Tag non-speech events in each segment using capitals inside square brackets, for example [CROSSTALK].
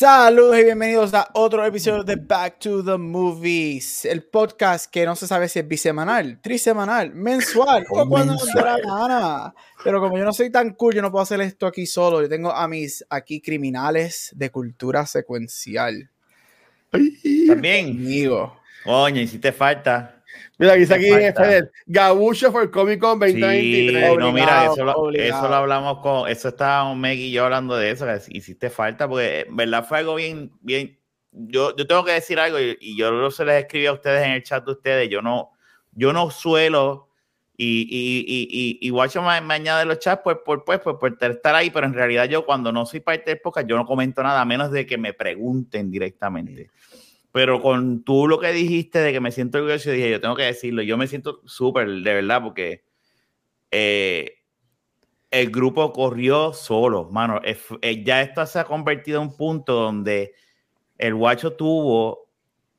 Saludos y bienvenidos a otro episodio de Back to the Movies, el podcast que no se sabe si es bisemanal, trisemanal, mensual o cuando nos dé la gana. Pero como yo no soy tan cool, yo no puedo hacer esto aquí solo. Yo tengo a mis aquí criminales de cultura secuencial. También. Amigo. Coño, hiciste falta. Mira, aquí está aquí falta. Fede, Gabucho for Comic Con 2023. Sí, no, mira, eso lo, eso lo hablamos con, eso estábamos Meg y yo hablando de eso, que hiciste falta, porque en verdad fue algo bien, bien, yo, yo tengo que decir algo, y, y yo lo se les escribí a ustedes en el chat de ustedes, yo no, yo no suelo, y, y, y, y, y Guacho me, me añade los chats pues, por, pues, por, por estar ahí, pero en realidad yo cuando no soy parte del podcast, yo no comento nada, a menos de que me pregunten directamente. Pero con tú lo que dijiste de que me siento orgulloso, dije, yo tengo que decirlo, yo me siento súper, de verdad, porque eh, el grupo corrió solo, mano. Es- eh, ya esto se ha convertido en un punto donde el guacho tuvo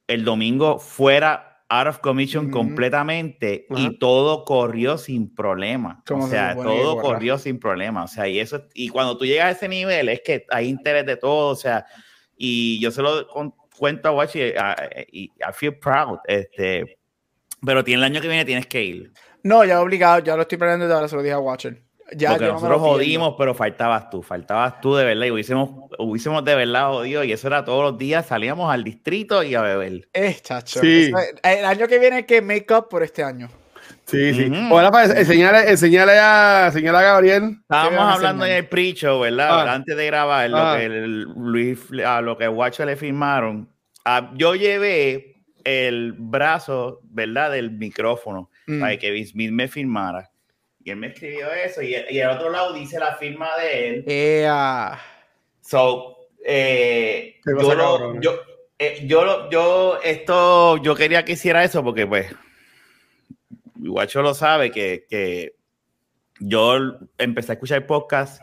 el domingo fuera out of commission Ujú. completamente Ajá. y todo corrió sin problema. O se sea, que todo corrió sin problema. O sea, y eso, y cuando tú llegas a ese nivel es que hay interés de todo, o sea, y yo se lo con- cuento a Guacho y, I feel proud. Este, pero tiene el año que viene tienes que ir. No, ya obligado, ya lo estoy planeando y ahora se lo dije a Watcher. Ya, Porque nosotros jodimos, pero faltabas tú, faltabas tú de verdad. Y hubiésemos, hubiésemos de verdad jodido. Y eso era todos los días, salíamos al distrito y a beber. Eh, chacho. Sí. El año que viene hay que make up por este año. Sí, sí. Ujú. Ahora para enseñarle, enseñarle a, enseñarle a Gabriel. Estábamos hablando en el pre-show, ¿verdad? Ah. Antes de grabar, lo Ah. que el Luis, a lo que Guacho le firmaron. Ah, yo llevé el brazo, ¿verdad? Del micrófono Mm. para que Vince Smith me firmara. Y él me escribió eso. Y, y al otro lado dice la firma de él. Ea. So, eh, Qué yo, lo- yo, eh, yo, lo- yo, esto, yo quería que hiciera eso porque, pues, Guacho lo sabe que, que yo empecé a escuchar podcast.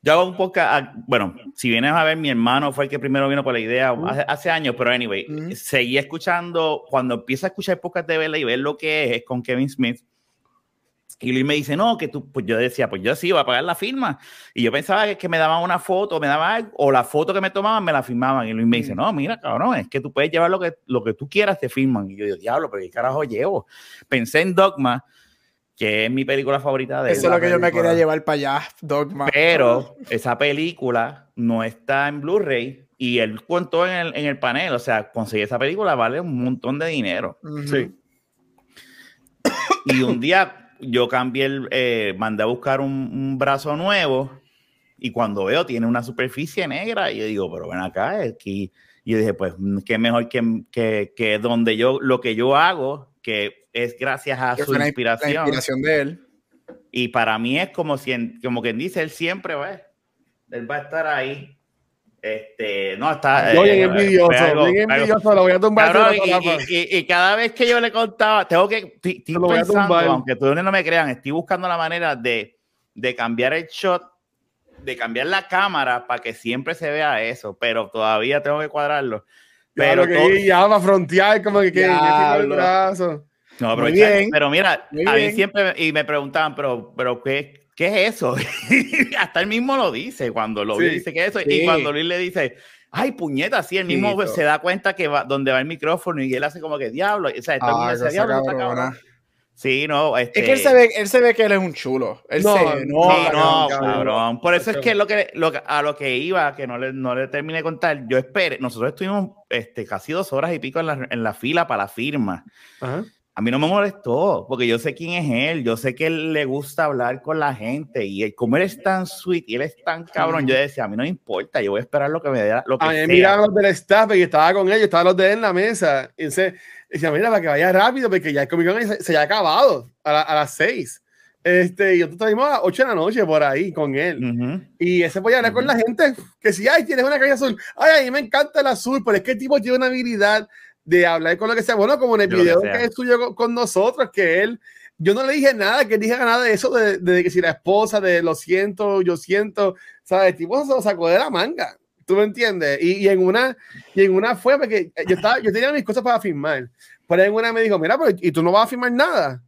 Yo hago un podcast, ah, bueno, si vienes a ver, mi hermano fue el que primero vino con la idea hace, hace años, pero anyway, Ujú. seguí escuchando, cuando empiezo a escuchar podcast de verla y ver lo que es, es con Kevin Smith. Y Luis me dice, no, que tú, pues yo decía, pues yo sí, voy a pagar la firma. Y yo pensaba que, que me daban una foto, me daban algo, o la foto que me tomaban me la firmaban. Y Luis me dice, Mm. no, mira, cabrón, es que tú puedes llevar lo que, lo que tú quieras, te firman. Y yo digo, diablo, pero ¿qué carajo llevo? Pensé en Dogma, que es mi película favorita de él. Eso es lo que yo me quería llevar para allá, Dogma. Pero esa película no está en Blu-ray y él contó en el, en el panel, o sea, conseguir esa película vale un montón de dinero. Sí. Y un día yo cambié el, eh, mandé a buscar un, un brazo nuevo y cuando veo tiene una superficie negra y yo digo, pero ven acá, que... Y yo dije, pues, qué mejor que, que, que donde yo, lo que yo hago, que es gracias a su inspiración. La inspiración de él. Y para mí es como, si, como quien dice, él siempre va, él va a estar ahí. Este, no, está. Yo eh, bien envidioso, fue algo- bien envidioso, lo voy a tumbar. Cabrón, y, y- y- cada vez que yo le contaba, tengo que, estoy, voy a pensando, aunque tú no me crean, estoy buscando la manera de, de cambiar el shot, de cambiar la cámara para que siempre se vea eso, pero todavía tengo que cuadrarlo. Pero Pero, que to- ya va a frontear, como que, que, que el brazo. no, pero, bien. pero mira, a mí siempre, y me preguntaban, pero, pero ¿qué, qué es eso? [LAUGHS] Hasta él mismo lo dice, cuando lo Sí. dice que es eso, Sí. y cuando Luis le dice, ay, puñeta, sí, él mismo Tito. se da cuenta que va, donde va el micrófono y él hace como que diablo, o sea, el mundo Ah, cosa diablo, está cabrón". Sí, no, este, Es que él se, ve, él se ve que él es un chulo. Él No, se no, Sí, no, cabrón. cabrón. Por eso es que lo que, lo que- a lo que iba, que no le, no le terminé de contar, yo esperé, nosotros estuvimos este, casi dos horas y pico en la, en la fila para la firma. Ajá. A mí no me molestó, porque yo sé quién es él, yo sé que él le gusta hablar con la gente y él- como él es tan sweet y él es tan cabrón, yo decía, a mí no me importa, yo voy a esperar lo que me dé, lo que A mí miraban los del staff y estaba con ellos, estaban los de él en la mesa. Y se decía, mira, para que vaya rápido, porque ya el Comic Con se, se ya ha acabado a, la- a las 6. Este, y nosotros estuvimos a las 8 de la noche por ahí con él. Ujú. Y ese podía hablar con la gente que si, ay, tienes una calle azul, ay, a mí me encanta el azul, pero es que el tipo tiene una habilidad de hablar con lo que sea. Bueno, como en el que video que, es suyo con, con nosotros, que él yo no le dije nada, que dije nada de eso, de, de, que si la esposa, de lo siento, yo siento, ¿sabes? El tipo se lo sacó de la manga, ¿tú me entiendes? Y, y en una, y en una fue porque yo, estaba, yo tenía mis cosas para firmar, pero en una me dijo, mira, pero, ¿y tú no vas a firmar nada?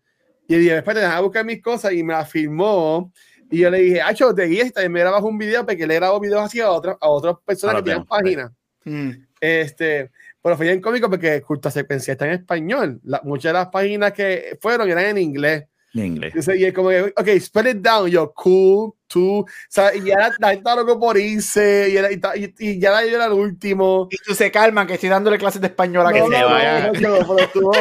Y dije, espérate, déjame buscar mis cosas y me la firmó. Y yo le dije, Acho, te guías y también me grabas un video porque le grabo videos así a, otras a otras personas que tienen páginas. Mm. Este, pero fue bien cómico porque Culta Secuencia está en español. La, muchas de las páginas que fueron eran en inglés. En inglés. y es como que, ok, spell it down. Yo, cool, tú. Y ya la, gente loco por irse. Y, era, y, y, ya yo era el último. Y tú se calman que estoy dándole clases de español a que se vaya. pero estuvo,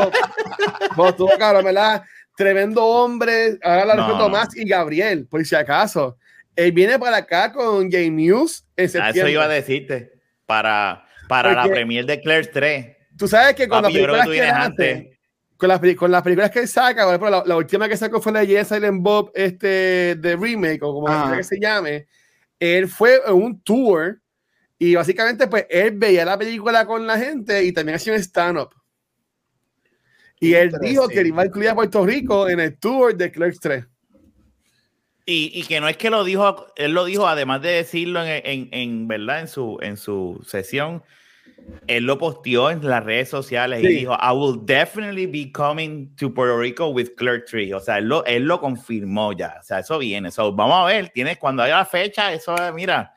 pero estuvo cabrón, ¿verdad? Tremendo hombre. Ahora la no. Tomás y Gabriel, por si acaso. Él viene para acá con J News en septiembre. eso iba a decirte. Para para la premier de Claire 3. Tú sabes que con las películas que, antes, con, las, con las películas que saca, por ejemplo, la, última que sacó fue la de Silent Bob, este, de remake, o como ah. que se llame. Él fue en un tour y básicamente, pues, él veía la película con la gente y también hacía un stand-up. Y él dijo que iba a incluir a Puerto Rico en el tour de Clerks 3. Y, y, que no es que lo dijo, él lo dijo, además de decirlo en, en, en verdad, en su, en su sesión, él lo posteó en las redes sociales y dijo, I will definitely be coming to Puerto Rico with Clerk Tree. O sea, él lo, él lo confirmó ya. O sea, eso viene. So, vamos a ver, tienes, cuando haya la fecha, eso, mira,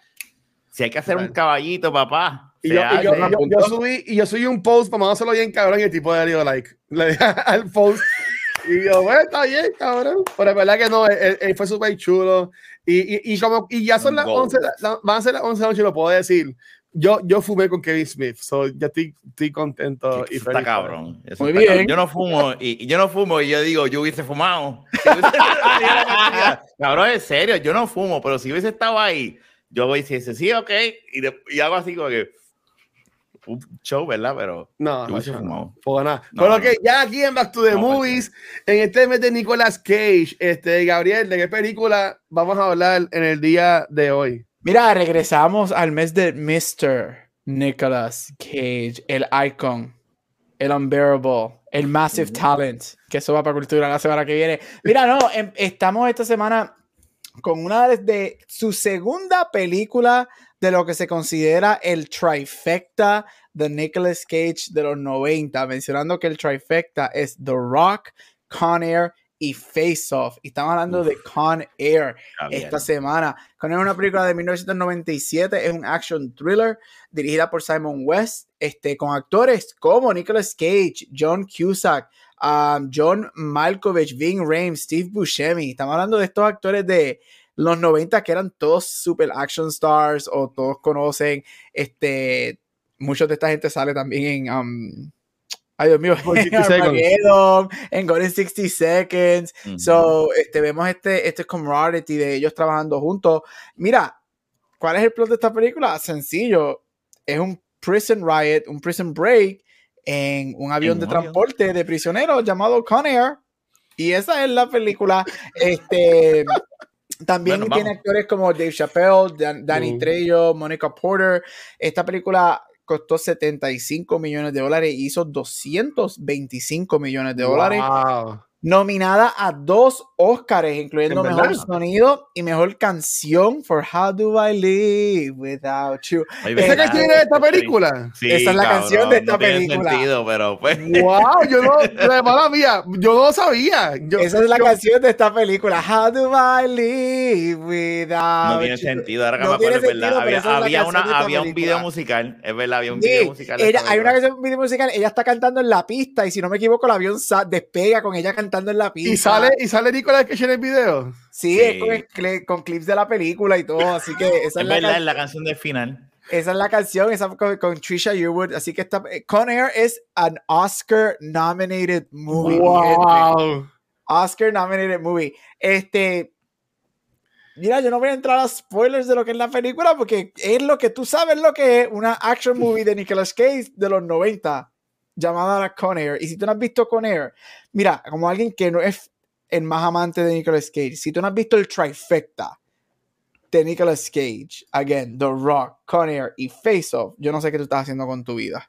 si hay que hacer un caballito, papá. Y yo, yo, yo, subí, y yo subí un post, vamos a hacerlo bien cabrón, y el tipo de dio like. Le [LAUGHS] al post. Y yo, bueno, está bien, cabrón. Pero es verdad que no, él, fue súper chulo. Y, y, y, como, y ya son las 11, van a ser las 11 de la noche, lo puedo decir yo, yo fumé con Kevin Smith, so ya estoy, estoy contento. y está cabrón. Muy bien. Yo no fumo y, yo no fumo y yo digo, yo hubiese fumado. [LAUGHS] cabrón, en serio, yo no fumo, pero si hubiese estado ahí, yo voy y dice, sí, ok, y, y hago así como que un show, ¿verdad? Pero no, no, fumado. No, nada. No, pero que ya aquí en Back to the Movies, en este mes de Nicolas Cage, este, Gabriel, ¿de qué película vamos a hablar en el día de hoy? Mira, regresamos al mes de Mr. Nicolas Cage, el icon, el unbearable, el massive talent, que eso va para cultura la semana que viene. Mira, no, em, estamos esta semana con una de su segunda película de lo que se considera el trifecta de Nicolas Cage de los 90, mencionando que el trifecta es The Rock, Con Air y Face Off. Y estamos hablando de Con Air esta semana. Con Air es una película de 1997, es un action thriller dirigida por Simon West, este, con actores como Nicolas Cage, John Cusack, um, John Malkovich, Ving Rhames, Steve Buscemi. Estamos hablando de estos actores de los 90 que eran todos super action stars o todos conocen. Este, muchos de esta gente sale también en... Um, Ay, Dios mío, en en Golden 60 Seconds. So, este, vemos este, este camaraderie de ellos trabajando juntos. Mira, ¿cuál es el plot de esta película? Sencillo. Es un prison riot, un prison break en un avión de transporte de prisioneros llamado Con Air. Y esa es la película. Este. También tiene actores como Dave Chappelle, Danny Trejo, Monica Porter. Esta película costó 75 millones de dólares y hizo 225 millones de dólares nominada a dos Oscars, incluyendo Mejor Sonido y Mejor Canción for How Do I Live Without You. ¿Esa canción de esta película? Sí, Esa es la canción de esta no película. Sentido, pero pues. ¡Wow! Yo no, [LAUGHS] mala mía, yo no sabía. Esa es la canción de esta película. How Do I Live Without No tiene sentido, ahora que me acuerdo, verdad. Había, había, una, había un video musical, es verdad, había un video musical. hay una canción, un video musical, ella está cantando en la pista y si no me equivoco, el avión despega con ella cantando en la pista. ¿Y sale, y sale Nicolás Cage en el video? Sí, Es con, clips de la película y todo, así que esa es, la verdad, es la canción del final. Esa es la canción, esa con, con Trisha Yearwood, así que está, Con Air es an Oscar nominated movie. Wow. Oscar nominated movie. Este, Mira, yo no voy a entrar a spoilers de lo que es la película porque es lo que tú sabes lo que es una action movie de Nicolas Cage de los 90 llamada la Con Air. Y si tú no has visto Con Air, mira, como alguien que no es el más amante de Nicolas Cage, si tú no has visto el trifecta de Nicolas Cage, again, The Rock, Con Air y Face Off, yo no sé qué tú estás haciendo con tu vida.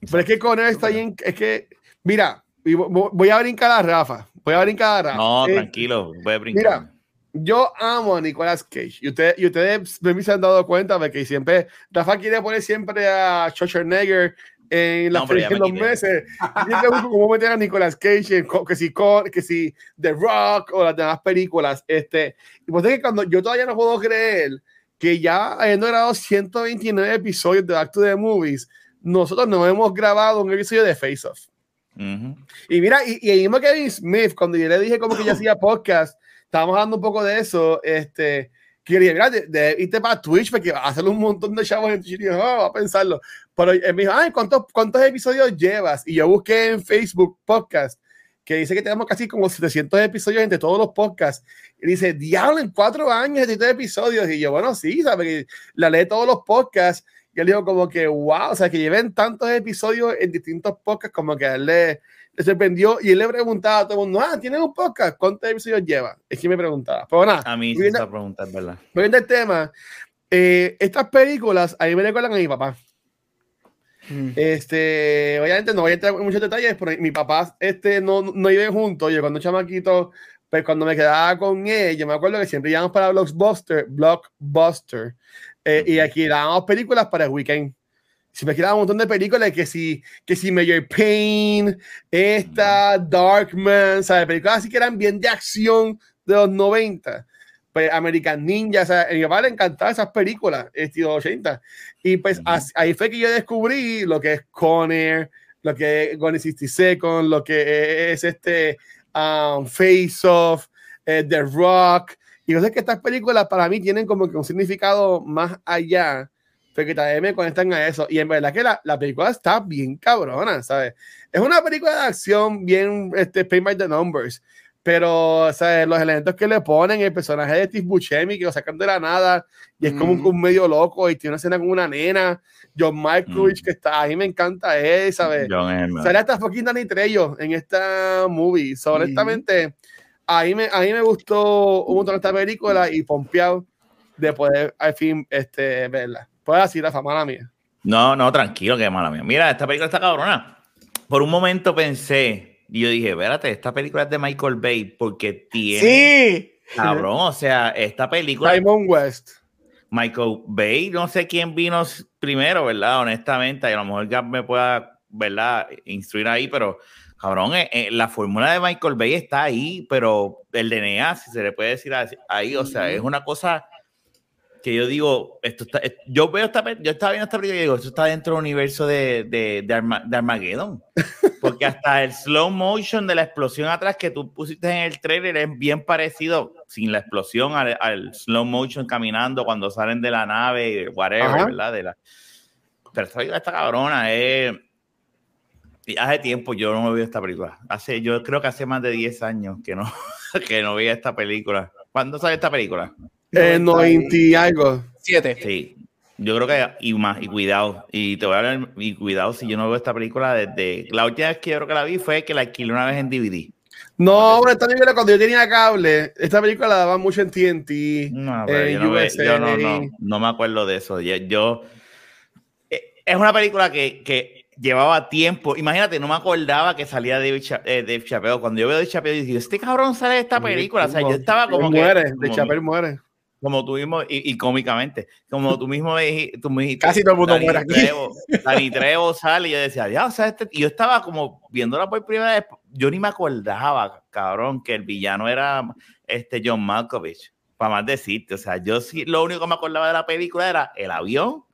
Pero es que Con Air está bien, es que, mira, voy a brincar a Rafa. Voy a brincar a Rafa. No, eh, tranquilo, voy a brincar. Mira, yo amo a Nicolas Cage y, ustedes y ustedes me se han dado cuenta de que siempre Rafa quiere poner siempre a Schwarzenegger en las no, los meses. Siempre busco cómo meter a Nicolas Cage en, que si que si The Rock o las demás películas. Este, y pues es que cuando yo todavía no puedo creer que ya habiendo grabado 129 episodios de Back to the Movies, nosotros no hemos grabado un episodio de Face Off. Y mira, y, y el mismo Kevin Smith, cuando yo le dije como que ya [CLEARS THROAT] hacía podcast, estábamos hablando un poco de eso, este, que mira, de, de, irte para Twitch, porque va a hacer un montón de chavos en Twitch, y yo, oh, a pensarlo. Pero él me dijo, ay, ¿cuántos, ¿cuántos episodios llevas? Y yo busqué en Facebook podcast, que dice que tenemos casi como 700 episodios entre todos los podcasts. Y dice, diablo, en cuatro años, 700 episodios. Y yo, bueno, sí, ¿sabes? La leí todos los podcasts y él dijo como que, wow, o sea, que lleven tantos episodios en distintos podcasts, como que a le, sorprendió y él le preguntaba a todo el mundo, ah, ¿tienes un podcast? ¿Cuántos episodios lleva? Es que me preguntaba. Pero nada. A mí sí esa pregunta, es verdad. Volviendo el tema, eh, estas películas a mí me recuerdan a mi papá. Mm. Este, obviamente no voy a entrar en muchos detalles, pero mi papá este, no, no iba juntos. Yo cuando chamaquito, pues cuando me quedaba con él, yo me acuerdo que siempre íbamos para Blockbuster, Blockbuster. Eh, y aquí dábamos películas para el weekend. Si me quedaba un montón de películas, que si, que si Major Pain, esta, Darkman, ¿sabes? Películas así que eran bien de acción de los 90. Pues American Ninja, o sea, a mi papá le encantaban esas películas, estilo 80. Y pues ahí fue que yo descubrí lo que es Conner, lo que es Gone 60 Seconds, lo que es este um, Face Off, eh, The Rock, y yo sé que estas películas para mí tienen como que un significado más allá, porque también me conectan a eso. Y en verdad que la, la película está bien cabrona, ¿sabes? Es una película de acción bien, este, pay by the numbers. Pero, ¿sabes? Los elementos que le ponen, el personaje de Steve Buscemi, que lo sacan de la nada, y es como un, medio loco, y tiene una escena con una nena, John Malkovich, que está ahí, me encanta él, ¿sabes? Sale hasta fucking Danny Trejo en esta movie. So, honestamente, a mí me, a mí me gustó un montón esta película y pompeado de poder al fin este, verla. Puedes decir la fama mía. No, no, tranquilo, que mala mía. Mira, esta película está cabrona. Por un momento pensé, y yo dije, espérate, esta película es de Michael Bay porque tiene. Sí. Cabrón, o sea, esta película. Simon West. Michael Bay, no sé quién vino primero, ¿verdad? Honestamente, y a lo mejor Gab me pueda, ¿verdad? Instruir ahí, pero Cabrón, eh, eh, la fórmula de Michael Bay está ahí, pero el DNA, si se le puede decir ahí, o sea, es una cosa que yo digo, esto está, yo veo esta, yo estaba viendo esta película y digo, esto está dentro del universo de, de, de, Armageddon, [LAUGHS] porque hasta el slow motion de la explosión atrás que tú pusiste en el trailer es bien parecido, sin la explosión, al, slow motion caminando cuando salen de la nave, whatever, ¿verdad? De la, pero esta, esta cabrona es hace tiempo yo no veo esta película. Hace, yo creo que hace más de 10 años que no, [LAUGHS] que no veía esta película. ¿Cuándo sale esta película? En 90 y algo. 7. Sí. Yo creo que, y más, y cuidado, y te voy a hablar, y cuidado si yo no veo esta película desde, la última vez que yo creo que la vi fue que la alquilé una vez en DVD. No, hombre, esta película cuando yo tenía cable, esta película la daba mucho en TNT. No, pero yo, no, yo no, no, no, me acuerdo de eso. Yo, eh, es una película que, que llevaba tiempo. Imagínate, no me acordaba que salía David, eh, Dave Chappelle. Cuando yo veo Dave Chappelle, digo, este cabrón sale de esta película. O sea, yo estaba como. Muere, de Chappelle muere. Como tú mismo, y, cómicamente, como tú mismo dijiste. Tú Casi todo el mundo muere aquí. Trevo, [LAUGHS] Dani Trevo sale y yo decía, ya, o sea, este, y yo estaba como viéndola por primera vez. Yo ni me acordaba, cabrón, que el villano era este John Malkovich. Para más decirte, o sea, yo sí, lo único que me acordaba de la película era el avión,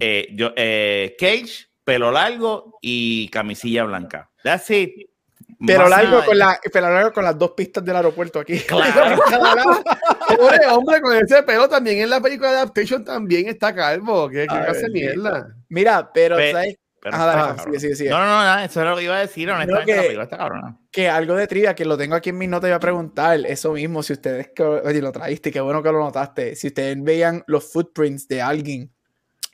eh, yo, eh, Cage pelo largo y camisilla blanca. That's it. Pero largo, con la, pelo largo con las dos pistas del aeropuerto aquí. Claro. [LAUGHS] Pobre hombre, con ese pelo también en la película de Adaptation también está calvo. ¿Qué, qué hace mierda? Mira, pero, ¿sabes? No, no, no, eso es lo que iba a decir, honestamente, que, la película está cabrona. Que algo de trivia, que lo tengo aquí en mi nota, iba a preguntar, eso mismo, si ustedes, oye, lo traíste, qué bueno que lo notaste, si ustedes veían los footprints de alguien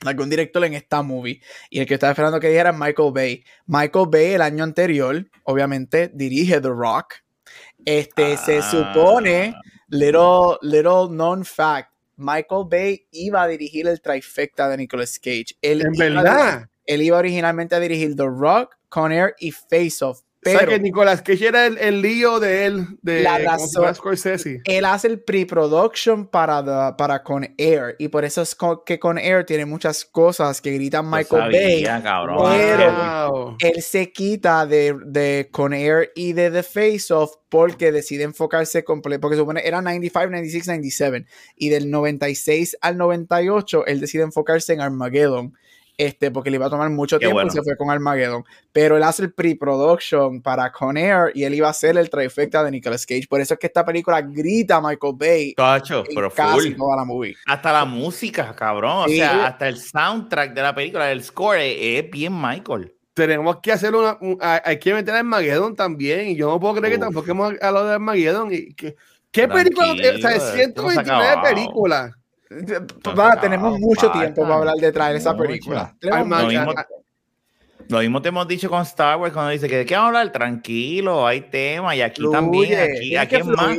algún director en esta movie. Y el que estaba esperando que dijera Michael Bay. Michael Bay el año anterior, obviamente, dirige The Rock. Este se ah. supone, little, little known fact, Michael Bay iba a dirigir el trifecta de Nicolas Cage. en verdad. él iba originalmente a dirigir The Rock, Con Air y Face Off. Pero, que Nicolas Cage era el, lío de él, de la razón, Scorsese. Él hace el pre-production para, para Con Air, y por eso es que Con Air tiene muchas cosas que gritan Michael Bay. Pero él se quita de, de Con Air y de The Face Off porque decide enfocarse completo, porque supone era 95, 96, 97, y del 96 al 98 él decide enfocarse en Armageddon este, porque le iba a tomar mucho tiempo y se fue con Armageddon. Pero él hace el pre-production para Con Air y él iba a hacer el trifecta de Nicolas Cage. Por eso es que esta película grita a Michael Bay. Cacho, pero casi toda la movie. Hasta la música, cabrón. O sea, hasta el soundtrack de la película, el score es, bien Michael tenemos que hacer una. hay que meter a Armageddon también. Y yo no puedo creer que tampoco hemos hablado de Armageddon. Y que, ¿Qué película? O sea, 129 películas. Va, tenemos mucho tiempo para hablar de traer esa película. Lo mismo, te hemos dicho con Star Wars cuando dice que de qué vamos a hablar, tranquilo, hay tema y aquí también, aquí, aquí es más,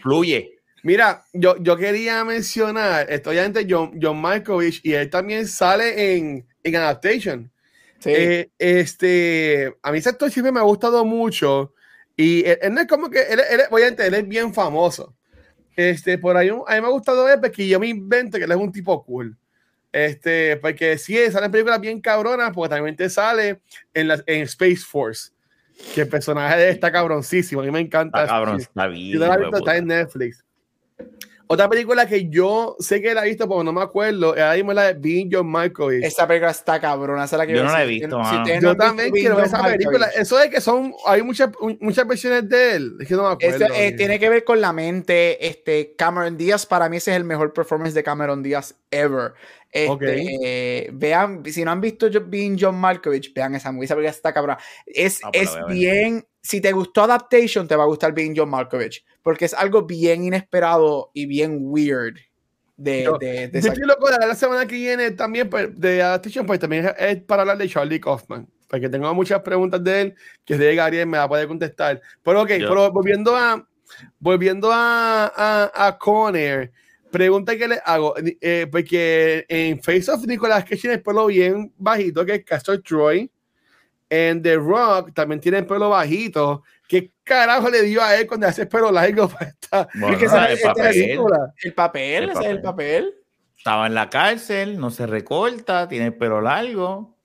fluye. Mira, yo, yo quería mencionar, estoy ante John, John Malkovich y él también sale en, en Adaptation. Eh, este, a mí ese actor siempre me ha gustado mucho y él, no es como que, él, él, obviamente él es bien famoso, este, por ahí, a mí me ha gustado ver porque yo me invento que él es un tipo cool. Este, porque sí, salen películas bien cabronas, porque también te sale en, la, en Space Force, que el personaje está cabroncísimo, a mí me encanta. Está cabrón, está bien. está en Netflix. Otra película que yo sé que la he visto, pero no me acuerdo, es ahí la de Being John Malkovich. Esa película está cabrona, esa la que yo no la he visto. yo también quiero ver esa película. Eso de que son, hay muchas, muchas versiones de él. Es que no me acuerdo. Eh, tiene que ver con la mente. Este, Cameron Díaz, para mí ese es el mejor performance de Cameron Díaz ever. Este, vean, si no han visto Being John Malkovich, vean esa movie, esa película está cabrona. Es, ah, es bien si te gustó Adaptation, te va a gustar Being John Malkovich, porque es algo bien inesperado y bien weird. De, yo, de, de estoy loco la semana que viene también pues, de Adaptation, pues también es para hablar de Charlie Kaufman, porque tengo muchas preguntas de él que de Gabriel me va a poder contestar. Pero ok, pero volviendo a volviendo a, a, a Conner, pregunta que le hago, eh, porque en Face of Nicolas Cage tiene el pelo bien bajito, que es Castor Troy en The Rock también tiene el pelo bajito. ¿Qué carajo le dio a él cuando hace el pelo largo para esta, el, papel, el, papel, ese es el papel. Estaba en la cárcel, no se recorta, tiene el pelo largo.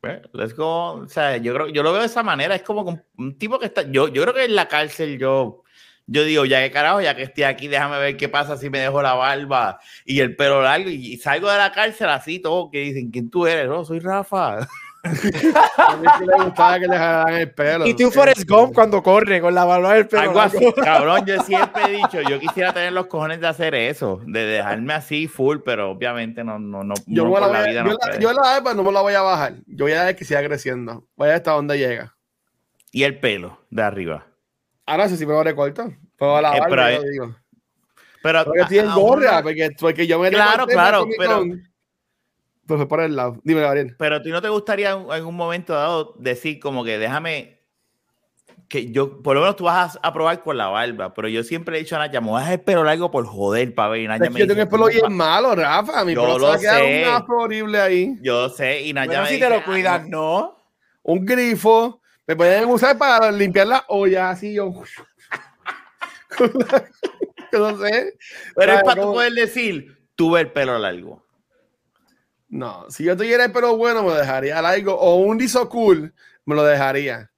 Pues, let's go. O sea, yo creo, yo lo veo de esa manera. Es como un tipo que está. Yo, yo creo que en la cárcel yo. Yo digo, ya que carajo, ya que estoy aquí, déjame ver qué pasa si me dejo la barba y el pelo largo y, salgo de la cárcel así, todo, que dicen, ¿quién tú eres? No, soy Rafa. [LAUGHS] a mí sí le gustaba que le jalaran el pelo. Y tú Forrest Gump cuando corre con la barba del pelo. Algo así, cabrón. Yo siempre he dicho, yo quisiera tener los cojones de hacer eso, de dejarme así full, pero obviamente no, no, no. Yo, no la, vida yo, no la, yo la no me la voy a bajar. Yo voy a ver que siga creciendo. Voy a ver hasta dónde llega. Y el pelo de arriba. Ahora sí, sí me lo recorto. Pero la eh, barba, pero, yo digo. Pero, porque tiene gorra, porque, porque yo me Claro, claro, pero pues por el lado. Dime, Gabriel. Pero tú no te gustaría en un momento dado decir como que déjame que yo, por lo menos tú vas a, probar con la barba, pero yo siempre he dicho a Naya, me voy a dejar el pelo largo por joder, para ver. Y Naya es me yo tengo el pelo bien malo, Rafa. Mi yo lo sé. un horrible ahí. Yo sé, y Naya me si te lo ah, cuidas, ¿no? Un grifo. Me pueden usar para limpiar la olla, así [LAUGHS] yo. no sé. Pero es para tú poder decir, tuve el pelo largo. No, si yo tuviera el pelo bueno, me lo dejaría largo. O un liso cool, me lo dejaría.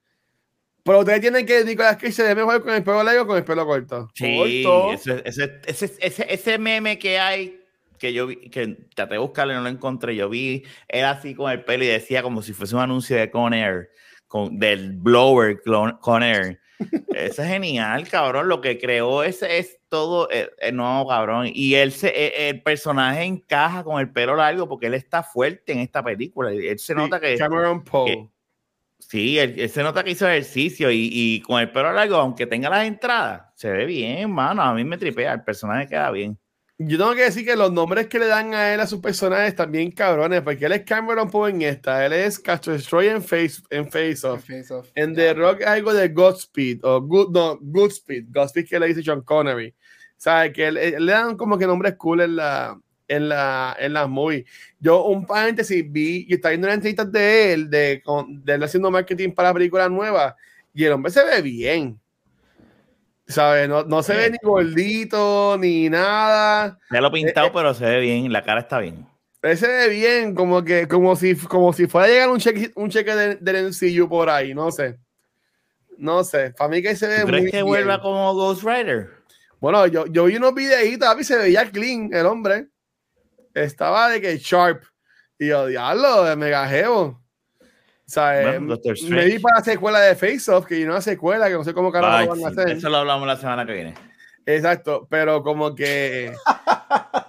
Pero ustedes tienen que Nicolás que se ve mejor con el pelo largo o con el pelo corto. Sí, ese, ese, ese, ese, meme que hay, que yo vi, que traté de buscarlo y no lo encontré. Yo vi, era así con el pelo y decía como si fuese un anuncio de Conair, con, del blower Conair. [LAUGHS] Eso es genial, cabrón. Lo que creó ese es todo el, eh, eh, no, cabrón. Y él se, eh, el personaje encaja con el pelo largo porque él está fuerte en esta película. Él se nota que. Cameron Poe. Sí, él, se nota que hizo ejercicio y, y, con el pelo largo, aunque tenga las entradas, se ve bien, mano. A mí me tripea, el personaje queda bien. Yo tengo que decir que los nombres que le dan a él a sus personajes también cabrones, porque él es Cameron Poe en esta, él es Castro Destroy en Face, en face Off. En The Rock algo de Godspeed, o Good, no, Goodspeed, Godspeed que le dice John Connery. ¿Sabes? Que le, dan como que nombres cool en la, en la, en las movies. Yo, un paréntesis, vi, y está viendo una entrevista de él, de, de él haciendo marketing para películas nuevas, Y el hombre se ve bien. ¿Sabes? No, no se ve ni gordito ni nada. Ya lo pintado, Eh, eh. pero se ve bien, la cara está bien. Él se ve bien, como que, como si, como si fuera a llegar un cheque, un cheque de- del MCU por ahí, no sé. No sé. Para mí que se ve ¿Tú muy crees que bien. vuelva como Ghost Rider? Bueno, yo, yo vi unos videitos, papi, se veía clean el hombre. Estaba de que sharp. Y yo, diablo, de mega jevo. O sea, eh, Bueno, me Strange. para la secuela de Face Off, que yo una secuela, que no sé cómo carajo lo van a hacer. Eso lo hablamos la semana que viene. Exacto, pero como que.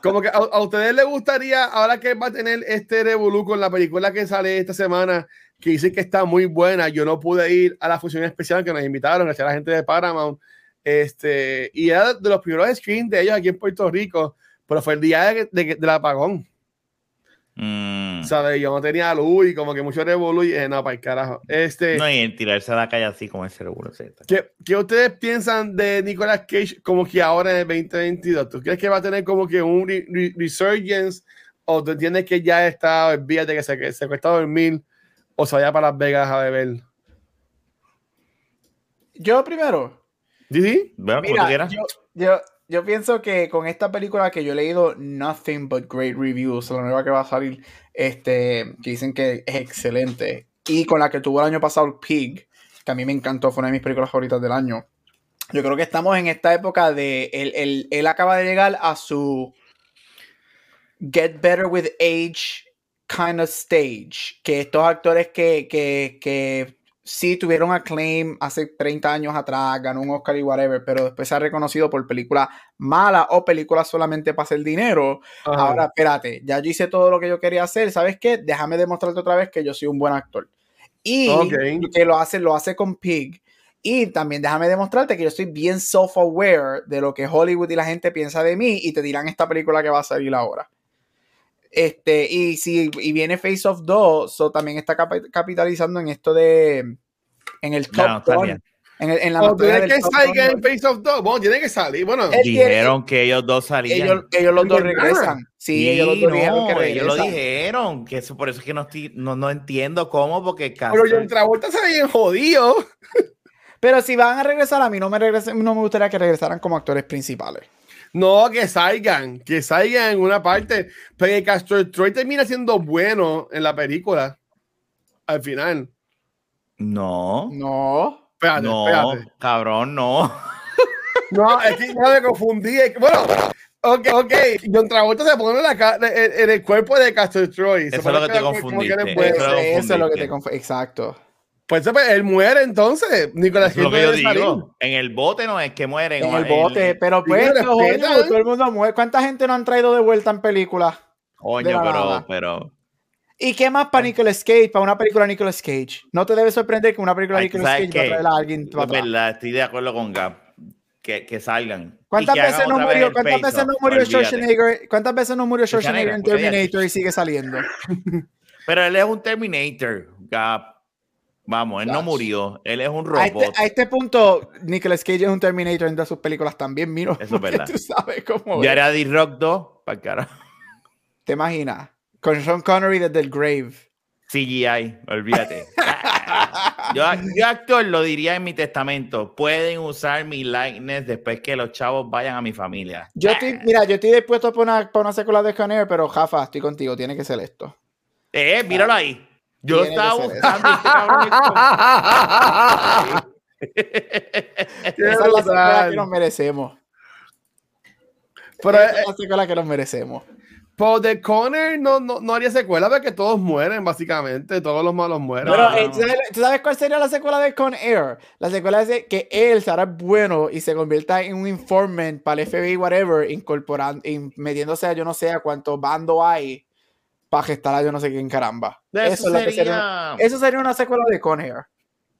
Como que a, a ustedes les gustaría, ahora que va a tener este Revolu con la película que sale esta semana, que dicen que está muy buena. Yo no pude ir a la función especial que nos invitaron, gracias a la gente de Paramount. Este, y era de los primeros screens de ellos aquí en Puerto Rico, pero fue el día de, de- del apagón. Mm. ¿Sabes? Yo no tenía luz y como que mucho Revolu y dije, no, para el carajo. Este, No, y en tirarse a la calle así como ese seguro. ¿Qué, qué ustedes piensan de Nicolas Cage como que ahora en el 2022? ¿Tú crees que va a tener como que un re- re- resurgence o tú entiendes que ya está, olvídate que se, que se cuesta dormir o se vaya para Las Vegas a beber? Yo primero. ¿Sí, sí? Bueno, como tú Mira, quieras. yo, yo, yo pienso que con esta película que yo he leído nothing but great reviews, la nueva que va a salir, este, que dicen que es excelente, y con la que tuvo el año pasado Pig, que a mí me encantó, fue una de mis películas favoritas del año. Yo creo que estamos en esta época de él, él- él acaba de llegar a su get better with age kind of stage. Que estos actores que, que, que sí tuvieron acclaim hace 30 años atrás, ganó un Oscar y whatever, pero después se ha reconocido por películas malas o películas solamente para hacer dinero. Ahora, espérate, ya yo hice todo lo que yo quería hacer, ¿sabes qué? Déjame demostrarte otra vez que yo soy un buen actor. Y que lo hace, lo hace con Pig. Y también déjame demostrarte que yo estoy bien self-aware de lo que Hollywood y la gente piensa de mí y te dirán esta película que va a salir ahora. Este, y si y viene Face of 2, so también está capi- capitalizando en esto de en el top No, bien. en, el- en la ¿O tú materia crees del que gun. en Face of Dog? Bueno, tiene que salir. Bueno, tiene- Dijeron que ellos dos salían. ellos, ellos los dos regresan. Sí, ellos los Sí, dos dijeron que no, ellos lo regresan. dijeron. Que eso, por eso es que no, estoy- no, no entiendo cómo, porque pero John Travolta se ve bien jodido. Pero si van a regresar, a mí no me, regresen- no me gustaría que regresaran como actores principales. No, que salgan, que salgan en una parte. Pero que Castor Troy termina siendo bueno en la película. Al final. No, No. Espérate, no, espérate. cabrón, no. No, es que no me confundí. es que- Bueno, ok, ok. John Travolta se pone en, la ca- en- en el cuerpo de Castor Troy. Eso es lo que te confundiste. Eso es lo que te confundiste. conf- Exacto. Pues pues, él muere entonces. Nicolás es lo Cage que yo salir. digo. En el bote no es que mueren. En el bote. Pero pues, todo el mundo muere. ¿Cuánta gente no han traído de vuelta en películas? Coño, pero, pero. ¿Y qué más para Nicolas Cage? Para una película de Nicolas Cage. No te debe sorprender que una película de Ay, Nicolas ¿sabes Cage va a qué? traer a alguien Es verdad, estoy de acuerdo con Gap. Que, que salgan. ¿Cuántas veces no murió, cuántas veces no murió. Schwarzenegger? ¿Cuántas veces no murió Schwarzenegger en Terminator y sigue saliendo? [LAUGHS] Pero él es un Terminator, Gap. Vamos, él no murió. Él es un A este, robot. a este punto, Nicolas Cage es un Terminator en todas sus películas también, miro. Eso es verdad. Tú sabes cómo es. era D-Rock 2, para carajo. ¿Te imaginas? Con Sean Connery desde el grave. CGI, olvídate. [LAUGHS] yo, yo actor lo diría en mi testamento. Pueden usar mi likeness después que los chavos vayan a mi familia. Yo estoy, mira, yo estoy dispuesto para una, para una secuela de Connery, pero Jafa, estoy contigo, tiene que ser esto. Eh, míralo ahí. Yo estaba buscando este cabrón [LAUGHS] Esa es la secuela que nos merecemos. Pero, Esa es la secuela que nos merecemos. Pero de Connor no, no, no haría secuela porque todos mueren, básicamente. Todos los malos mueren. Pero, no, eh, no. ¿tú, sabes, tú sabes cuál sería la secuela de Con Air? La secuela es que él será bueno y se convierta en un informant para el FBI, whatever, incorporando, in- metiéndose a yo no sé a cuánto bando hay para gestar a yo no sé quién caramba. Eso, sería, sería... eso sería una secuela de Con Air.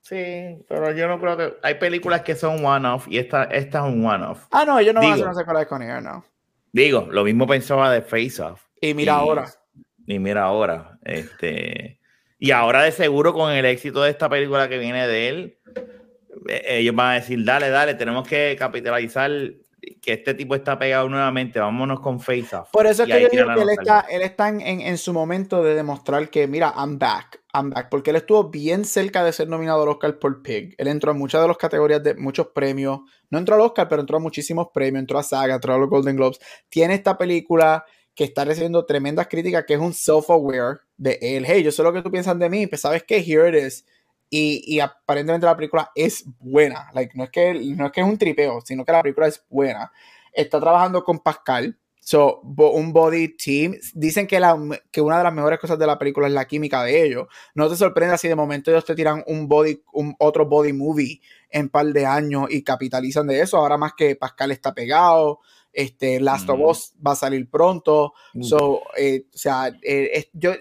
Sí, pero yo no creo que... Hay películas que son one-off y esta, esta es un one-off. Ah, no, ellos no van a hacer una secuela de Con Air, no. Digo, lo mismo pensaba de Face Off. Y mira ahora. Y mira ahora. Este, y ahora de seguro con el éxito de esta película que viene de él, eh, ellos van a decir, dale, dale, tenemos que capitalizar que este tipo está pegado nuevamente, vámonos con Face Off. Por eso es que yo digo que él está, él está en, en- en su momento de demostrar que, mira, I'm back. I'm back, porque él estuvo bien cerca de ser nominado al Oscar por Pig. Él entró en muchas de las categorías de muchos premios. No entró al Oscar, pero entró a muchísimos premios. Entró a Saga, entró a los Golden Globes. Tiene esta película que está recibiendo tremendas críticas, que es un self-aware de él. Hey, yo sé lo que tú piensas de mí, pues sabes que here it is. Y, y, aparentemente la película es buena. Like, no, es que, no es que es un tripeo, sino que la película es buena. Está trabajando con Pascal, So, un body team. Dicen que, la, que una de las mejores cosas de la película es la química de ellos. No te sorprenda si de momento ellos te tiran un body, un otro body movie en par de años y capitalizan de eso. Ahora más que Pascal está pegado. Este, Last of Us va a salir pronto. So, eh, o sea, eh, yo,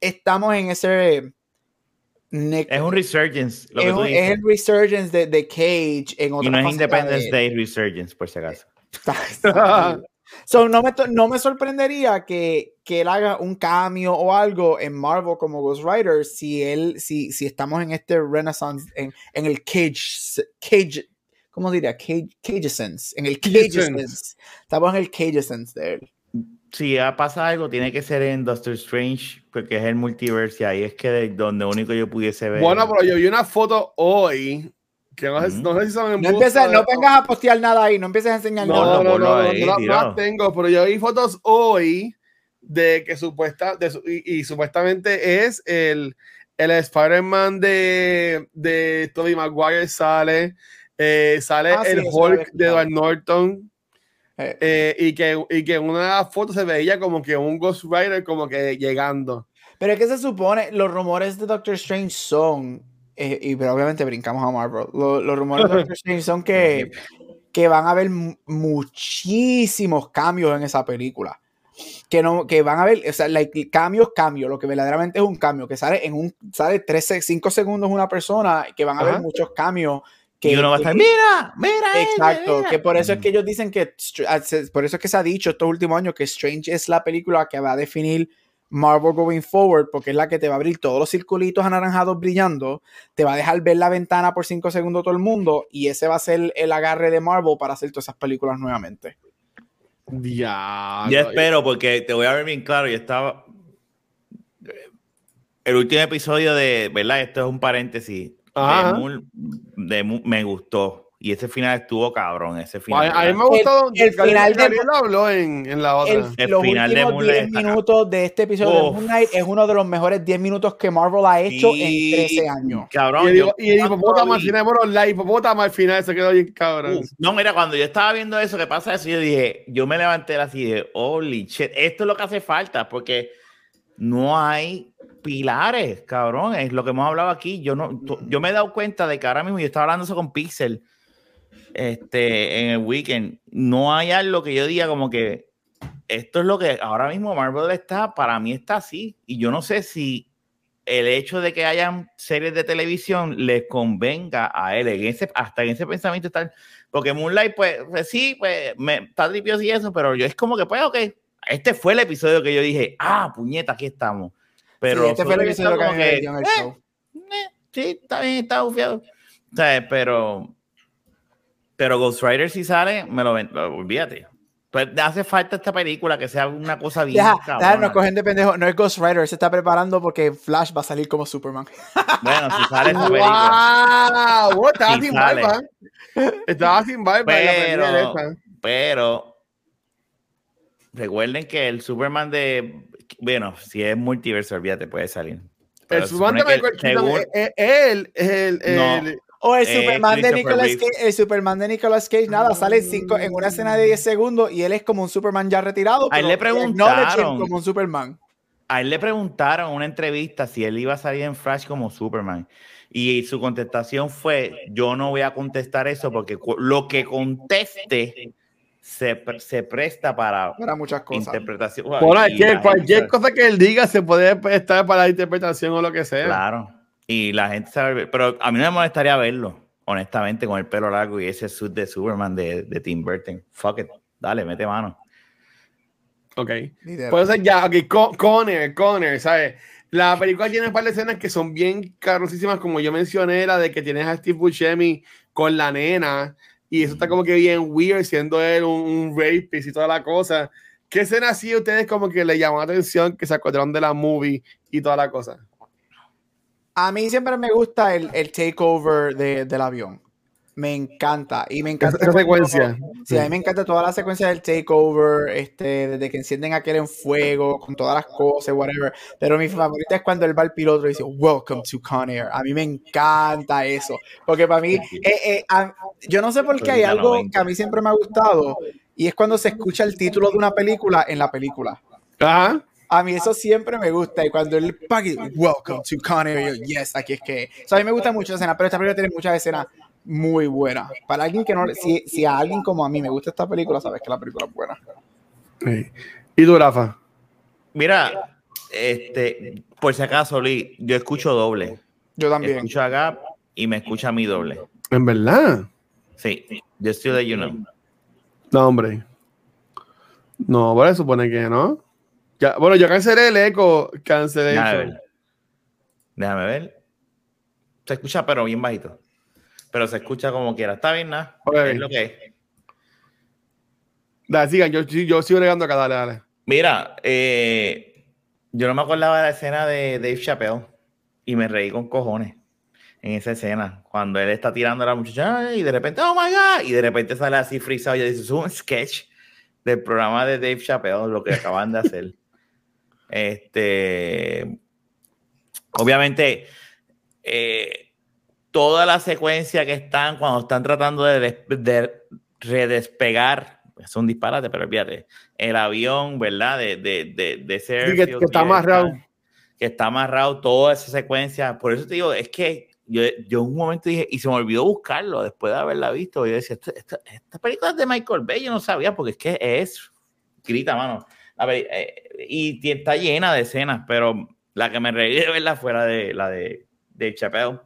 estamos en ese. Es un resurgence. es, es, el resurgence de, de Cage en otra Y no es Independence Day Resurgence, por si acaso. [LAUGHS] So, no, me, no me sorprendería que, que, él haga un cambio o algo en Marvel como Ghost Rider si él, si, si estamos en este renaissance, en, en el cage, cage, ¿cómo diría? Cage, cage sense, en el cage sense. Estamos en el cage sense de él. Si pasa algo, tiene que ser en Doctor Strange, porque es el multiverse y ahí es que donde único yo pudiese ver. Bueno, pero yo vi una foto hoy que no, sé, si son no, empieces, no vengas a postear nada ahí, no empieces a enseñar nada. No, no, no, no, no, tengo, pero yo vi fotos hoy de que supuesta, de, y, supuestamente es el, el Spider-Man de, de Tobey Maguire sale, eh, sale ah, el Hulk de Edward Norton. Eh. Eh, y, que, y que en una de las fotos se veía como que un Ghost Rider como que llegando. Pero es que se supone, los rumores de Doctor Strange son eh, y pero obviamente brincamos a Marvel. los rumores de Doctor [LAUGHS] Strange son que, que van a haber muchísimos cambios en esa película. Que, no, que van a haber, o sea, like, cambios, cambios, lo que verdaderamente es un cambio, que sale en un, sale 13, 5 segundos una persona, que van a haber muchos cambios. Que, y uno va a estar, mira, mira. Exacto, que por eso es que ellos dicen que, ah, por eso es que se ha dicho estos últimos años que Strange es la película que va a definir Marvel going forward, porque es la que te va a abrir todos los circulitos anaranjados brillando, te va a dejar ver la ventana por 5 segundos todo el mundo, y ese va a ser el agarre de Marvel para hacer todas esas películas nuevamente. Ya. Yo espero, porque te voy a ver bien claro, y estaba. El último episodio de, ¿verdad? Esto es un paréntesis. De, me gustó. Y ese final estuvo cabrón, ese final. A, mí me gustó el, el final de habló en, en, la otra. El, los final últimos de 10 minutos de este episodio de Moon Knight es uno de los mejores 10 minutos que Marvel ha hecho en 13 años. Cabrón. Y, y el hipopótamo al final, bueno, la hipopótamo al final se quedó bien cabrón. no, mira, cuando yo estaba viendo eso, que pasa eso, yo dije, yo me levanté así de, holy shit, esto es lo que hace falta, porque no hay pilares, cabrón, es lo que hemos hablado aquí. Yo no, yo me he dado cuenta de que ahora mismo yo estaba hablando eso con Pixel este, en el weekend, no hay algo que yo diga como que esto es lo que ahora mismo Marvel está, para mí está así. Y yo no sé si el hecho de que hayan series de televisión les convenga a él, ese, hasta en ese pensamiento está, porque Moonlight, pues, pues sí, pues, me, está tripioso y eso, pero yo es como que, pues, ok, este fue el episodio que yo dije, ah, puñeta, aquí estamos. Pero este fue el episodio que, en el eh, show. Eh, sí, está bien, está bufiado. O sea, pero pero Ghost Rider si sale, me lo ven, olvídate. Pues hace falta esta película que sea una cosa bien. Ya, nos cogen de pendejo. No es Ghost Rider, se está preparando porque Flash va a salir como Superman. Bueno, si sale esta película. ¡Wow! Estaba sin barba. Estaba sin barba pero, pero recuerden que el Superman de. Bueno, si es multiverso, olvídate, puede salir. el Superman de Michael Keaton, él es el, el, o el eh, Superman, de Nicolas Cage, el Superman de Nicolas Cage, nada, sale cinco, en una escena de 10 segundos y él es como un Superman ya retirado. A él le preguntaron. Como un Superman. A él le preguntaron en una entrevista si él iba a salir en Flash como Superman. Y su contestación fue: Yo no voy a contestar eso porque lo que conteste se, se presta para, para muchas cosas. Interpretación. Bueno, cualquier cosa que él diga se puede prestar para la interpretación o lo que sea. Claro. Y la gente sabe, pero a mí no me molestaría verlo, honestamente, con el pelo largo y ese suit de Superman de, de Tim Burton. Fuck it, dale, mete mano. Ok. Puede ser ya, ok, Conner, Conner, ¿sabes? La película tiene un par de escenas que son bien carosísimas, como yo mencioné, la de que tienes a Steve Buscemi con la nena, y eso está como que bien weird, siendo él un, rapist y toda la cosa. ¿Qué escena así ustedes como que le llamó la atención, que se acordaron de la movie y toda la cosa? A mí siempre me gusta el, el takeover de, del avión. Me encanta. Y me encanta. Esa secuencia. Sí, a mí me encanta toda la secuencia del takeover, este, desde que encienden aquel en fuego, con todas las cosas, whatever. Pero mi favorita es cuando él va al piloto y dice, Welcome to Con Air. A mí me encanta eso. Porque para mí, eh, eh, a- yo no sé por qué hay algo que a mí siempre me ha gustado. Y es cuando se escucha el título de una película en la película. Ajá. A mí eso siempre me gusta. Y cuando él dice, Welcome to Con Air, yo, yes, aquí es que. O sea, a mí me gusta mucho esa escena, pero esta película tiene muchas escenas muy buenas. Para alguien que no. Si, si a alguien como a mí me gusta esta película, sabes que la película es buena. Sí. ¿Y tú, Rafa? Mira, este, por si acaso, Lee, yo escucho doble. Yo también. Escucho a Gap y me escucha a mí doble. ¿En verdad? Sí, yo estoy de you know. No, hombre. No, bueno, supone que no. Ya, bueno, yo cancelé el eco, cancelé Déjame eso. ver. Déjame ver. Se escucha, pero bien bajito. Pero se escucha como quiera. Está bien, nada. Es lo que es. Dale, sigan, yo, yo sigo bregando acá, dale, dale. Mira, eh, yo no me acordaba de la escena de Dave Chappelle y me reí con cojones en esa escena. Cuando él está tirando a la muchacha y de repente, oh my god, y de repente sale así frisado y dice, es un sketch del programa de Dave Chappelle, lo que acaban de hacer. [LAUGHS] Este, obviamente, eh, toda la secuencia que están cuando están tratando de, des- de redespegar, es un disparate, pero olvídate, el avión, ¿verdad? De, de, de, de Sí, que- que está amarrado. Que está amarrado toda esa secuencia. Por eso te digo, es que yo, yo en un momento dije, y se me olvidó buscarlo después de haberla visto. Yo decía, esta, esta, esta película es de Michael Bay, yo no sabía, porque es que es, grita, mano. A ver, eh, y está llena de escenas, pero la que me reí de verla fue la de, la de, de Chappelle.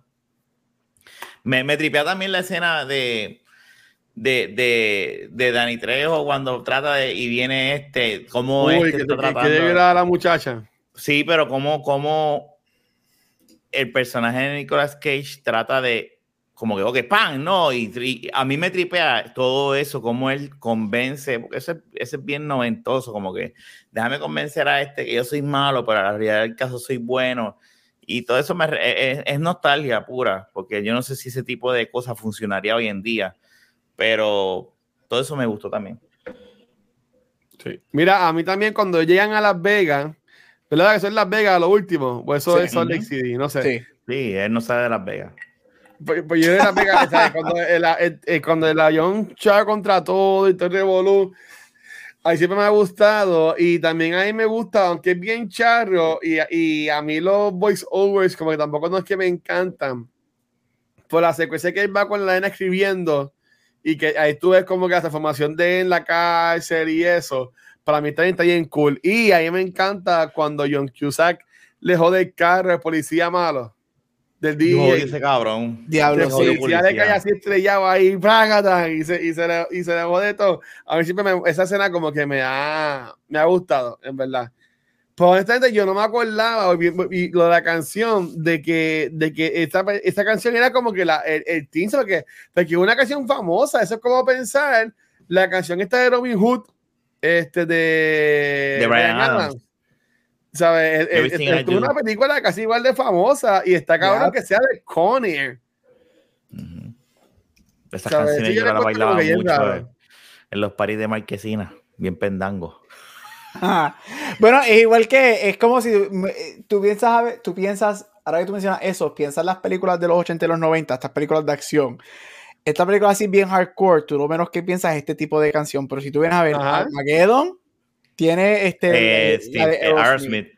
Me, me tripea también la escena de, de, de, de Danny Trejo cuando trata de, y viene este, como Uy, este que, está que, que tratando. debe dar a la muchacha. Sí, pero como, como el personaje de Nicolas Cage trata de como que, ok, pan, no, y, y a mí me tripea todo eso, como él convence, porque ese, ese es bien noventoso, como que déjame convencer a este que yo soy malo, pero en la realidad del caso soy bueno. Y todo eso me, es, es nostalgia pura, porque yo no sé si ese tipo de cosas funcionaría hoy en día, pero todo eso me gustó también. Sí. Mira, a mí también cuando llegan a Las Vegas, ¿verdad? Que es Las Vegas lo último, pues eso Sí. es Salt Lake City, no sé. Sí. Sí, él no sabe de Las Vegas. Pues, pues yo de Las Vegas, [LAUGHS] ¿sabes? Cuando, el, el- el- cuando el avión chava contra todo y todo el revolú, ahí siempre me ha gustado y también a mí me gusta, aunque es bien charro y, y a mí los voice overs como que tampoco no es que me encantan, por la secuencia que él va con la nena escribiendo y que ahí tú ves como que la transformación de en la cárcel y eso, para mí también está bien cool. Y a mí me encanta cuando John Cusack le jode el carro al policía malo del DJ. ese cabrón. Diablo, sí. policía le policía. cae así estrellado ahí, ¡prágata! y se, y se le, y se le jode todo. A mí siempre me- esa escena como que me ha, me ha gustado, en verdad. Pues honestamente yo no me acordaba, y, y lo de la canción, de que, de que esta, esta canción era como que la, el, el teaser, porque, porque es una canción famosa, eso es como pensar, la canción esta de Robin Hood, este de, De Bryan Adams. ¿Sabes? Es- una película casi igual de famosa y está cabrón Yeah. que sea de Con Air. Ujú. Esas ¿Sabes? canciones Sí, yo yo bailaba mucho en, en los paris de Marquesina, bien pendango. Ajá. [LAUGHS] Bueno, es igual que, es como si eh, tú piensas, a ver- tú piensas, ahora que tú mencionas eso, piensas en las películas de los 80 y los 90, estas películas de acción. Esta película así bien hardcore, tú lo menos que piensas es este tipo de canción, pero si tú vienes a ver. Armageddon, tiene este, Eh, eh, Aerosmith.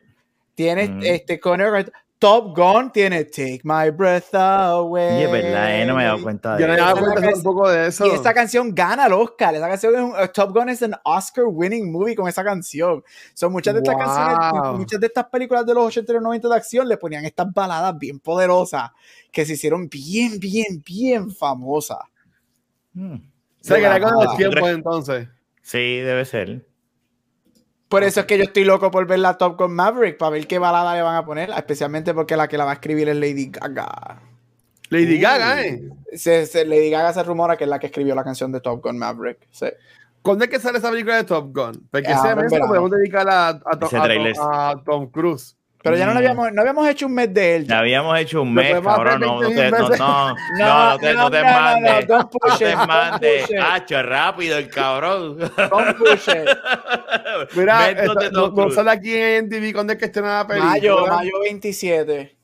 Tiene Mm. este Conner, Top Gun tiene Take My Breath Away. Y es verdad, eh, no me he dado cuenta de Yo no me daba Esa cuenta canción- tampoco de eso. Y esta canción gana el Oscar. Esa canción es un, uh, Top Gun es un Oscar winning movie con esa canción. Son muchas de estas Wow. canciones, muchas de estas películas de los 80 y los 90 de acción le ponían estas baladas bien poderosas que se hicieron bien, bien, bien famosas. Mm. O sea, que era con los tiempos entonces. Sí, debe ser. Por eso es que yo estoy loco por ver la Top Gun Maverick para ver qué balada le van a poner, especialmente porque la que la va a escribir es Lady Gaga. Lady Uh. Gaga, ¿eh? Se, se- Lady Gaga se rumora que es la que escribió la canción de Top Gun Maverick. Sí. ¿Cuándo es que sale esa película de Top Gun? Porque Ah, ese mes lo podemos dedicar a Tom Cruise. Pero ya no, Mm. habíamos, no habíamos hecho un mes de él. Ya habíamos hecho un mes, cabrón. No, no, 20 [LAUGHS] te, no, no, no, no te, no te mandes. No te mandes. Hacho, rápido el cabrón. [LAUGHS] Mira, no, sale aquí en MTV cuando es que estrena la película. Mayo, mayo 27.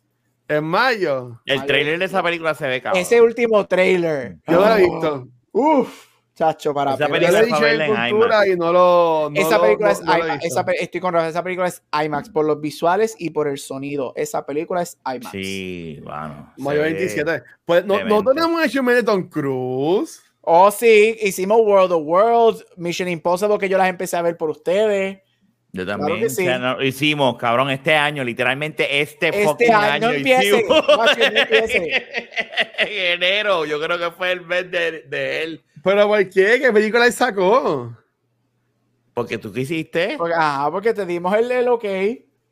En mayo. El trailer de esa película se ve cabrón. Ese último trailer. Yo no lo he visto. Uf, chacho, para Esa película es en cultura y no lo. no esa lo- película no- es IMAX. Esa, estoy con Rafa, esa película es IMAX por los visuales y por el sonido. Esa película es IMAX. Sí, bueno. Mayo ve 27. Pues no, no tenemos hecho de Tom Cruise. Oh, sí, hicimos World of Worlds, Mission Impossible, que yo las empecé a ver por ustedes. Yo también. que sí. o sea, no- hicimos, cabrón, este año, literalmente este, Este fucking año, año. empiece, macho, [LAUGHS] en enero, yo creo que fue el mes de, de él. ¿Pero por qué? ¿Qué película él sacó? Porque tú quisiste. Porque, ah, porque te dimos el, el ok.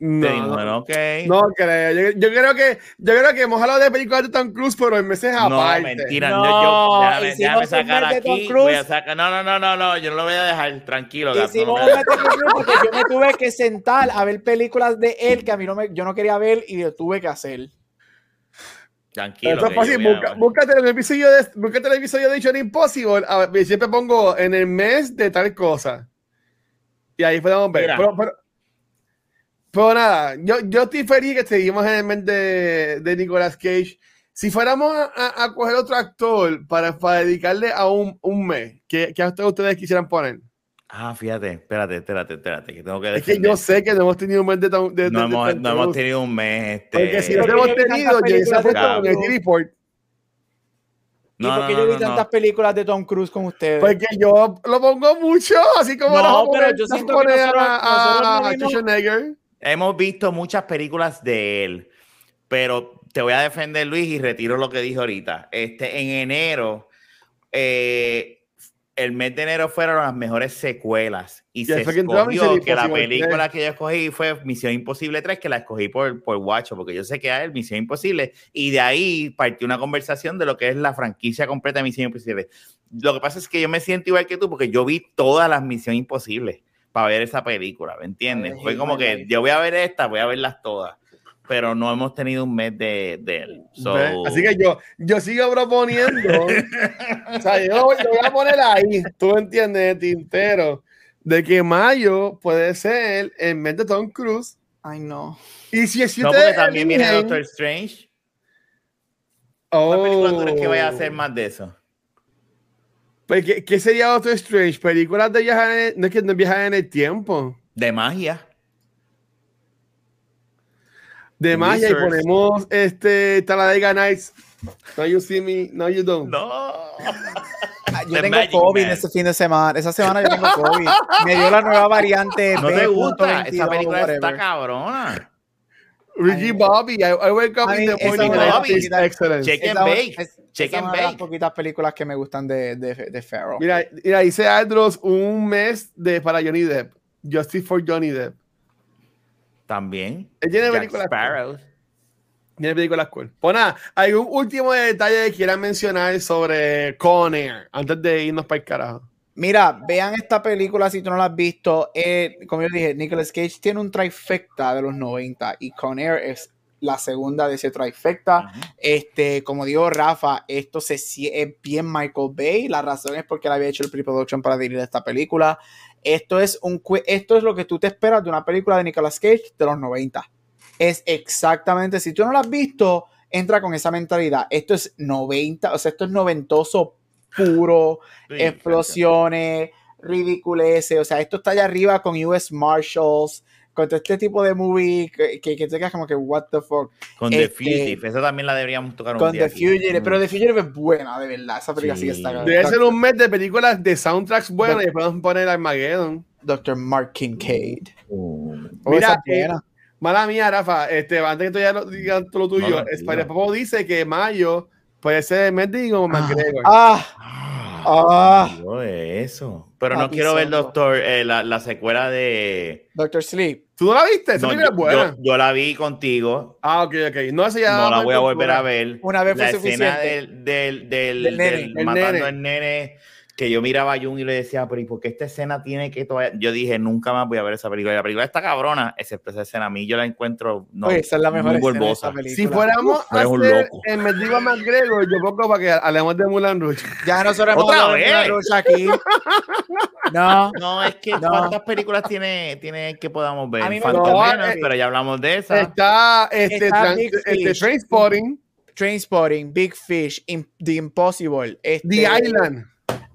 No, Te dimos, bueno, ok. no creo. Yo, yo creo que yo creo que hemos hablado de películas de Tom Cruise, pero en meses No, aparte. mentira. No, yo, yo- déjame, déjame sacar aquí. Voy a sacar, no, no, no, no, no, yo no lo voy a dejar. Tranquilo, gato, no me- Gear Solid porque yo me tuve que sentar a ver películas de él que a mí no me, yo no quería ver y lo tuve que hacer. Tranquilo. Esto es fácil, busca- búscate el episodio de búscate el episodio de Mission Impossible. A ver, siempre pongo en el mes de tal cosa. Y ahí podemos ver. Pero, pero, pero nada, yo, yo estoy feliz que seguimos en el mes de, de Nicolas Cage. Si fuéramos a, a- a coger otro actor para, para dedicarle a un, un mes, ¿qué, qué actor ustedes quisieran poner? Ah, fíjate, espérate, espérate, espérate, que tengo que Es que defender. yo sé que no hemos tenido un mes de, Tom- de, de- no, de hemos, no hemos tenido un mes. Este... Porque si no yo hemos tenido, películas de fue con Tom el report. ¿Y No, por no, qué no, yo vi no, tantas no. películas de Tom Cruise con ustedes? Porque yo lo pongo mucho, así como No, pero yo siento que nosotros- a, a, no a vimos-. Hemos visto muchas películas de él, pero te voy a defender, Luis, y retiro lo que dije ahorita. Este, en enero, eh, el mes de enero fueron las mejores secuelas y se que escogió Misión que la película 3. que yo escogí fue Misión Imposible 3, que la escogí por, por Guacho, porque yo sé que es Misión Imposible, y de ahí partió una conversación de lo que es la franquicia completa de Misión Imposible. Lo que pasa es que yo me siento igual que tú, porque yo vi todas las Misión Imposibles para ver esa película, ¿me entiendes? Ay, Fue como que yo voy a ver esta, voy a verlas todas, pero no hemos tenido un mes de, de él. Así que yo, yo sigo proponiendo. o sea, yo lo voy a poner ahí, tú entiendes, tintero, de que mayo puede ser el mes de Tom Cruise. Ay, no. Y si, si no, porque también viene Doctor Strange. Oh. ¿Cuál película tú crees que vaya a hacer más de eso? Pues, ¿qué, qué sería Doctor Strange? Películas de viajar en el, no es que no viajan en el tiempo. De magia. De magia y ponemos este Talladega Nights. No you see me, no you don't. No. Ah, Yo The tengo Magic COVID Man. ese fin de semana. Esa semana yo tengo COVID. Me dio la nueva variante. [LAUGHS] No te gusta. B.22, Esa película está cabrona. Ricky. Bobby, I, I wake up Ay, in the morning Bobby. excellent. Check and bake. es- Check esa es and una de las bake. poquitas películas que me gustan de, de, de Farrell. Mira, mira, dice Andros un mes de para Johnny Depp. Justice for Johnny Depp. También. Él tiene Jack películas. Sparrow. Tiene películas cool. Pues nada, hay un último detalle que quieran mencionar sobre Con Air antes de irnos para el carajo. Mira, vean esta película si tú no la has visto. Eh, como yo dije, Nicolas Cage tiene un trifecta de los 90 y Con Air es la segunda de ese trifecta. Este, como dijo Rafa, esto se, es bien Michael Bay. La razón es porque él había hecho el pre-production para dirigir esta película. Esto es, un, esto es lo que tú te esperas de una película de Nicolas Cage de los 90. Es exactamente, si tú no la has visto, entra con esa mentalidad. Esto es 90, o sea, esto es noventoso puro, Sí, explosiones, ridiculeces. O sea, esto está allá arriba con US Marshals, con todo este tipo de movie que, que, que te quedas como que, what the fuck. Con The Este- Fugitive. Esa también la deberíamos tocar un Con día The aquí. Fugitive, Mm. pero The Fugitive es buena, de verdad. Esa película sí, Sí. está Debe ser un mes de películas de soundtracks buenas y después vamos a poner Armageddon. Dr. Mark Kincaid. Uh, Oh, Mira, eh, Mala mía, Rafa. Este, antes que tú ya lo digas todo lo tuyo, No. Spider Popo dice que mayo puede ser el mes de como McGregor. Ah, ah, Digo eso. Pero no quiero ver, doctor, eh, la, la secuela de. Doctor Sleep. ¿Tú no la viste? Esa No, película yo, es buena. yo- yo la vi contigo. Ah, ok, ok. No, esa ya No la voy a volver a ver. Una vez fue la escena suficiente. del, del, del, Del nene, del el matando nene. al nene. que yo miraba a Jung y le decía, pero ¿y por qué esta escena tiene que todavía? Yo dije, nunca más voy a ver esa película. Y la película está cabrona, excepto esa escena. A mí yo la encuentro no, Oye, esa es la mejor muy escena de. Si fuéramos Uf, a hacer en Mendigo McGregor, yo pongo para que hablemos de Mulan Rouge. Ya nosotros hemos ¿Otra hablado de vez? Moulin Rouge aquí. [LAUGHS] No, No, es que No. ¿cuántas películas tiene, tiene que podamos ver? A mí me Phantom gusta- Menace, eh, pero ya hablamos de esa. Está este, Está este Fish. Trainspotting, Trainspotting, Big Fish, The Impossible, este, The Island.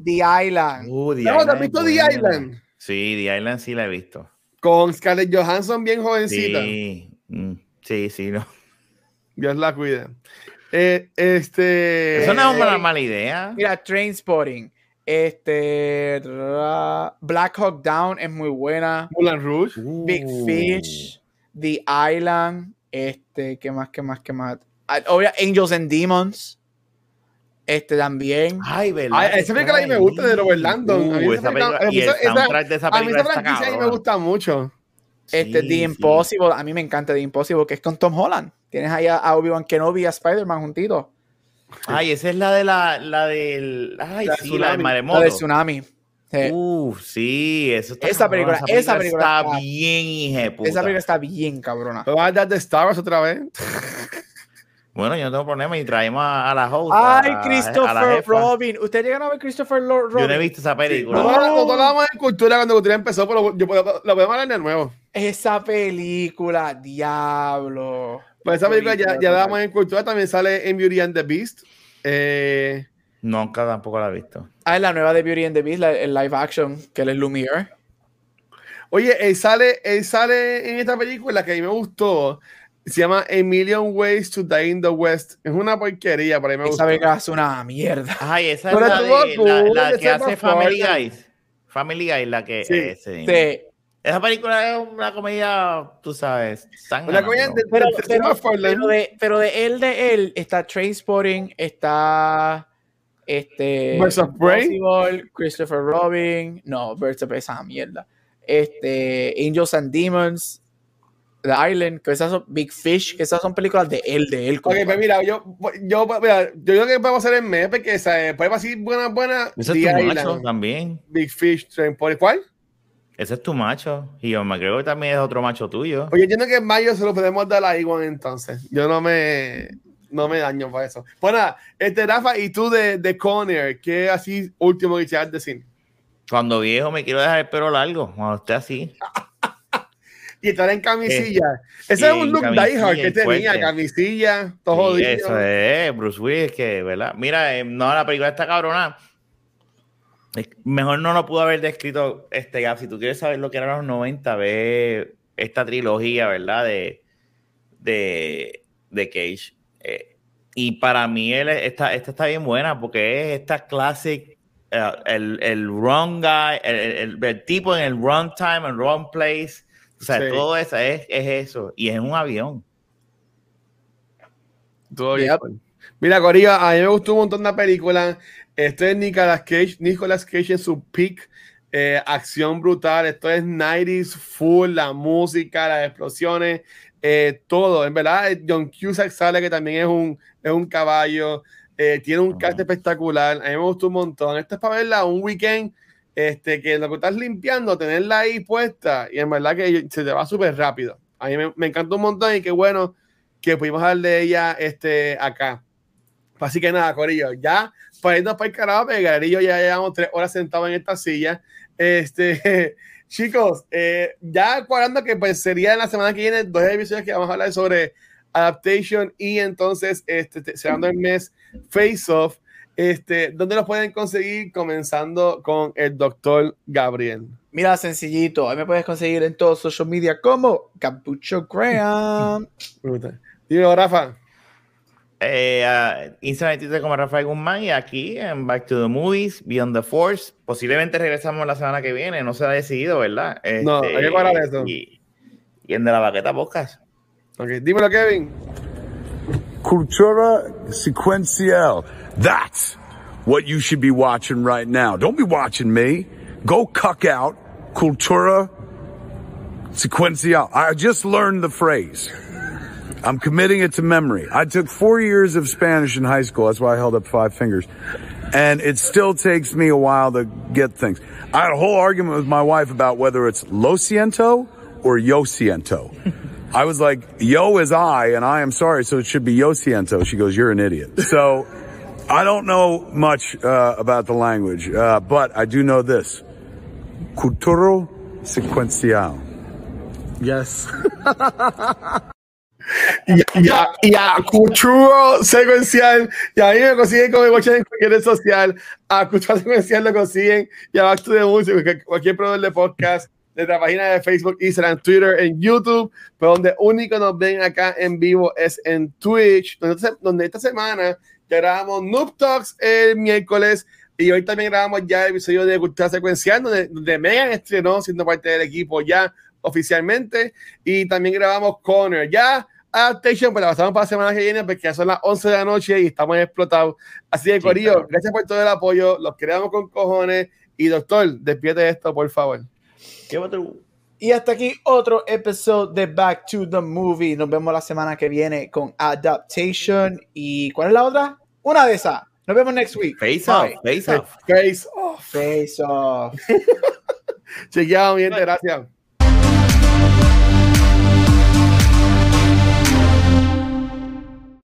The Island. Uh, The No, ¿te has Island visto The. Island? Sí, The Island sí la he visto. Con Scarlett Johansson bien jovencita. Sí, mm, sí, sí. No. Dios la cuide. Eh, este. Eso no es una mala idea. Mira, Trainspotting, este, Black Hawk Down es muy buena. Mulan Rouge. Big Uh. Fish, The Island, este, ¿qué más, qué más, qué más? Ah, Obvio, Angels and Demons, este también. Ay, verdad. Ay, que esa película a mí me gusta de. Robert Landon. A mí Uh, esa esa película- película- y el esa- esa- soundtrack de esa A mí película esa está franquicia a mí me gusta mucho. Este, Sí, The sí. Impossible, a mí me encanta The Impossible, que es con Tom Holland. Tienes ahí a, a Obi-Wan Kenobi y a Spider-Man juntitos. Ay, esa es la de la, la del. Ay, La sí, la tsunami. del La maremoto. de Tsunami. Sí. Uf, sí, eso está Esa cabrón, película- esa película está está- bien, hijeputa. Esa película está bien cabrona. ¿Me vas a dar de Star Wars otra vez? [LAUGHS] Bueno, yo no tengo problema y traemos a, a la host. Ay, a- a la Christopher jefa. Robin. ¿Usted llegaron a ver Christopher Lo- Robin? Yo no he visto esa película. Nosotros nosotros hablábamos de cultura cuando cultura empezó, pero yo puedo- lo podemos hablar de nuevo. Esa película, diablo. Pues esa película ya, ya damos en cultura, también sale en Beauty and the Beast. Eh, Nunca tampoco la he visto. Ah, es la nueva de Beauty and the Beast, la- el live action, que él es Lumiere. oye, él sale, él sale en esta película que a mí me gustó. Se llama A Million Ways to Die in the West. Es una porquería, pero a mí me Esa gustó. película es una mierda. Ay, esa Pero es la, de, la, que hace Family. Guys. Family Guys, la que. Sí. Sí. Esa película es una comedia, tú sabes. Tan Una comedia de- Pero, de- pero- de, pero de él, de él, está Trainspotting, está este Birds of Prey. Impossible, Christopher Robin, no, Birds of Prey, esa mierda. Este, Angels and Demons, The Island, que esas son Big Fish, que esas son películas de él, de él. Ok, pues mira, yo, yo, mira, yo creo que podemos hacer el mes porque ¿sabes? podemos decir buena, buena. The es tu macho también. Big Fish, Trainspotting. ¿Cuál? Ese es tu macho. Y yo me creo que también es otro macho tuyo. Oye, entiendo que en mayo se lo podemos dar a Iwan entonces. Yo no me, no me daño para eso. Pues nada, este Rafa, y tú de, de Conner, ¿qué así último que quieras decir? Cuando viejo me quiero dejar el pelo largo. Cuando esté así. [LAUGHS] Y estar en camisilla. Ese sí, es un look diehard que tenía, fuerte. camisilla, todo Sí, jodido. eso es, Bruce Willis, que, ¿verdad? Mira, eh, no, la película está cabrona. Mejor no lo pudo haber descrito este Gap. Si tú quieres saber lo que eran los 90, ve esta trilogía, ¿verdad? De, de, de Cage. Eh, y para mí él, esta, esta está bien buena porque es esta classic, eh, el, el wrong guy, el, el- el- el tipo en el wrong time, en wrong place. O sea, Sí. todo eso es, es eso. Y es un avión. Todo bien. Yep. Mira, Corillo, a mí me gustó un montón de películas. Este es Nicolas Cage, Nicolas Cage en su peak. eh, acción brutal. Esto es 90s full, la música, las explosiones, eh, todo. En verdad, eh, John Cusack sale que también es un, es un caballo. eh, tiene un cast espectacular. A mí me gustó un montón. Esto es para verla un weekend. Este, que lo que estás limpiando, tenerla ahí puesta, y en verdad que se te va súper rápido. A mí me, me encantó un montón y qué bueno que pudimos hablar de ella este, acá. Así que nada, Corillo, ya para irnos para el carajo, porque Galerillo ya llevamos tres horas sentados en esta silla. Este, [LAUGHS] chicos, eh, ya cuadrando que pues sería la semana que viene dos episodios que vamos a hablar sobre adaptation y entonces este, te- cerrando el mes Face Off. Este, ¿Dónde los pueden conseguir? Comenzando con el doctor Gabriel. Mira, sencillito. Ahí me puedes conseguir en todos social media como Capucho Graham. [LAUGHS] Digo, Rafa. Eh, uh, Instagram y Twitter como Rafael Guzmán y aquí en Back to the Movies, Beyond the Force. Posiblemente regresamos la semana que viene, no se ha decidido, ¿verdad? No, hay que cuadrar eso. Y, y en De la Baqueta Podcast. Ok, dímelo, Kevin. Cultura sequencial. That's what you should be watching right now. Don't be watching me. Go cuck out Cultura sequencial. I just learned the phrase. I'm committing it to memory. I took four years of Spanish in high school. That's why I held up five fingers. and it still takes me a while to get things. I had a whole argument with my wife about whether it's lo siento or yo siento. I was like, yo is I, and I am sorry, so it should be yo siento. She goes, you're an idiot. So I don't know much uh, about the language, uh, but I do know this. Culturo sequencial. Yes. [LAUGHS] y, a, y a Secuencial, y ahí me consiguen como Watcher en cualquier red social. A Culturo Secuencial lo consiguen y a Back to the Music, cualquier proveedor de podcast, de la página de Facebook, Instagram, Twitter, en YouTube, pero donde único nos ven acá en vivo es en Twitch, donde, donde esta semana ya grabamos Noob Talks el miércoles. Y hoy también grabamos ya el episodio de Cultura Secuencial, donde, donde Megan estrenó siendo parte del equipo ya oficialmente. Y también grabamos Connor. Ya Adaptation, pues la pasamos para la semana que viene, porque ya son las 11 de la noche y estamos explotados. Así que, Corillo, gracias por todo el apoyo. Los queremos con cojones. Y doctor, despierte esto, por favor. Y hasta aquí otro episodio de Back to the Movie. Nos vemos la semana que viene con Adaptation. ¿Y cuál es la otra? Una de esas. Nos vemos next week. Face off, face off. Face off. Face off. Chequeado, mi gente, gracias.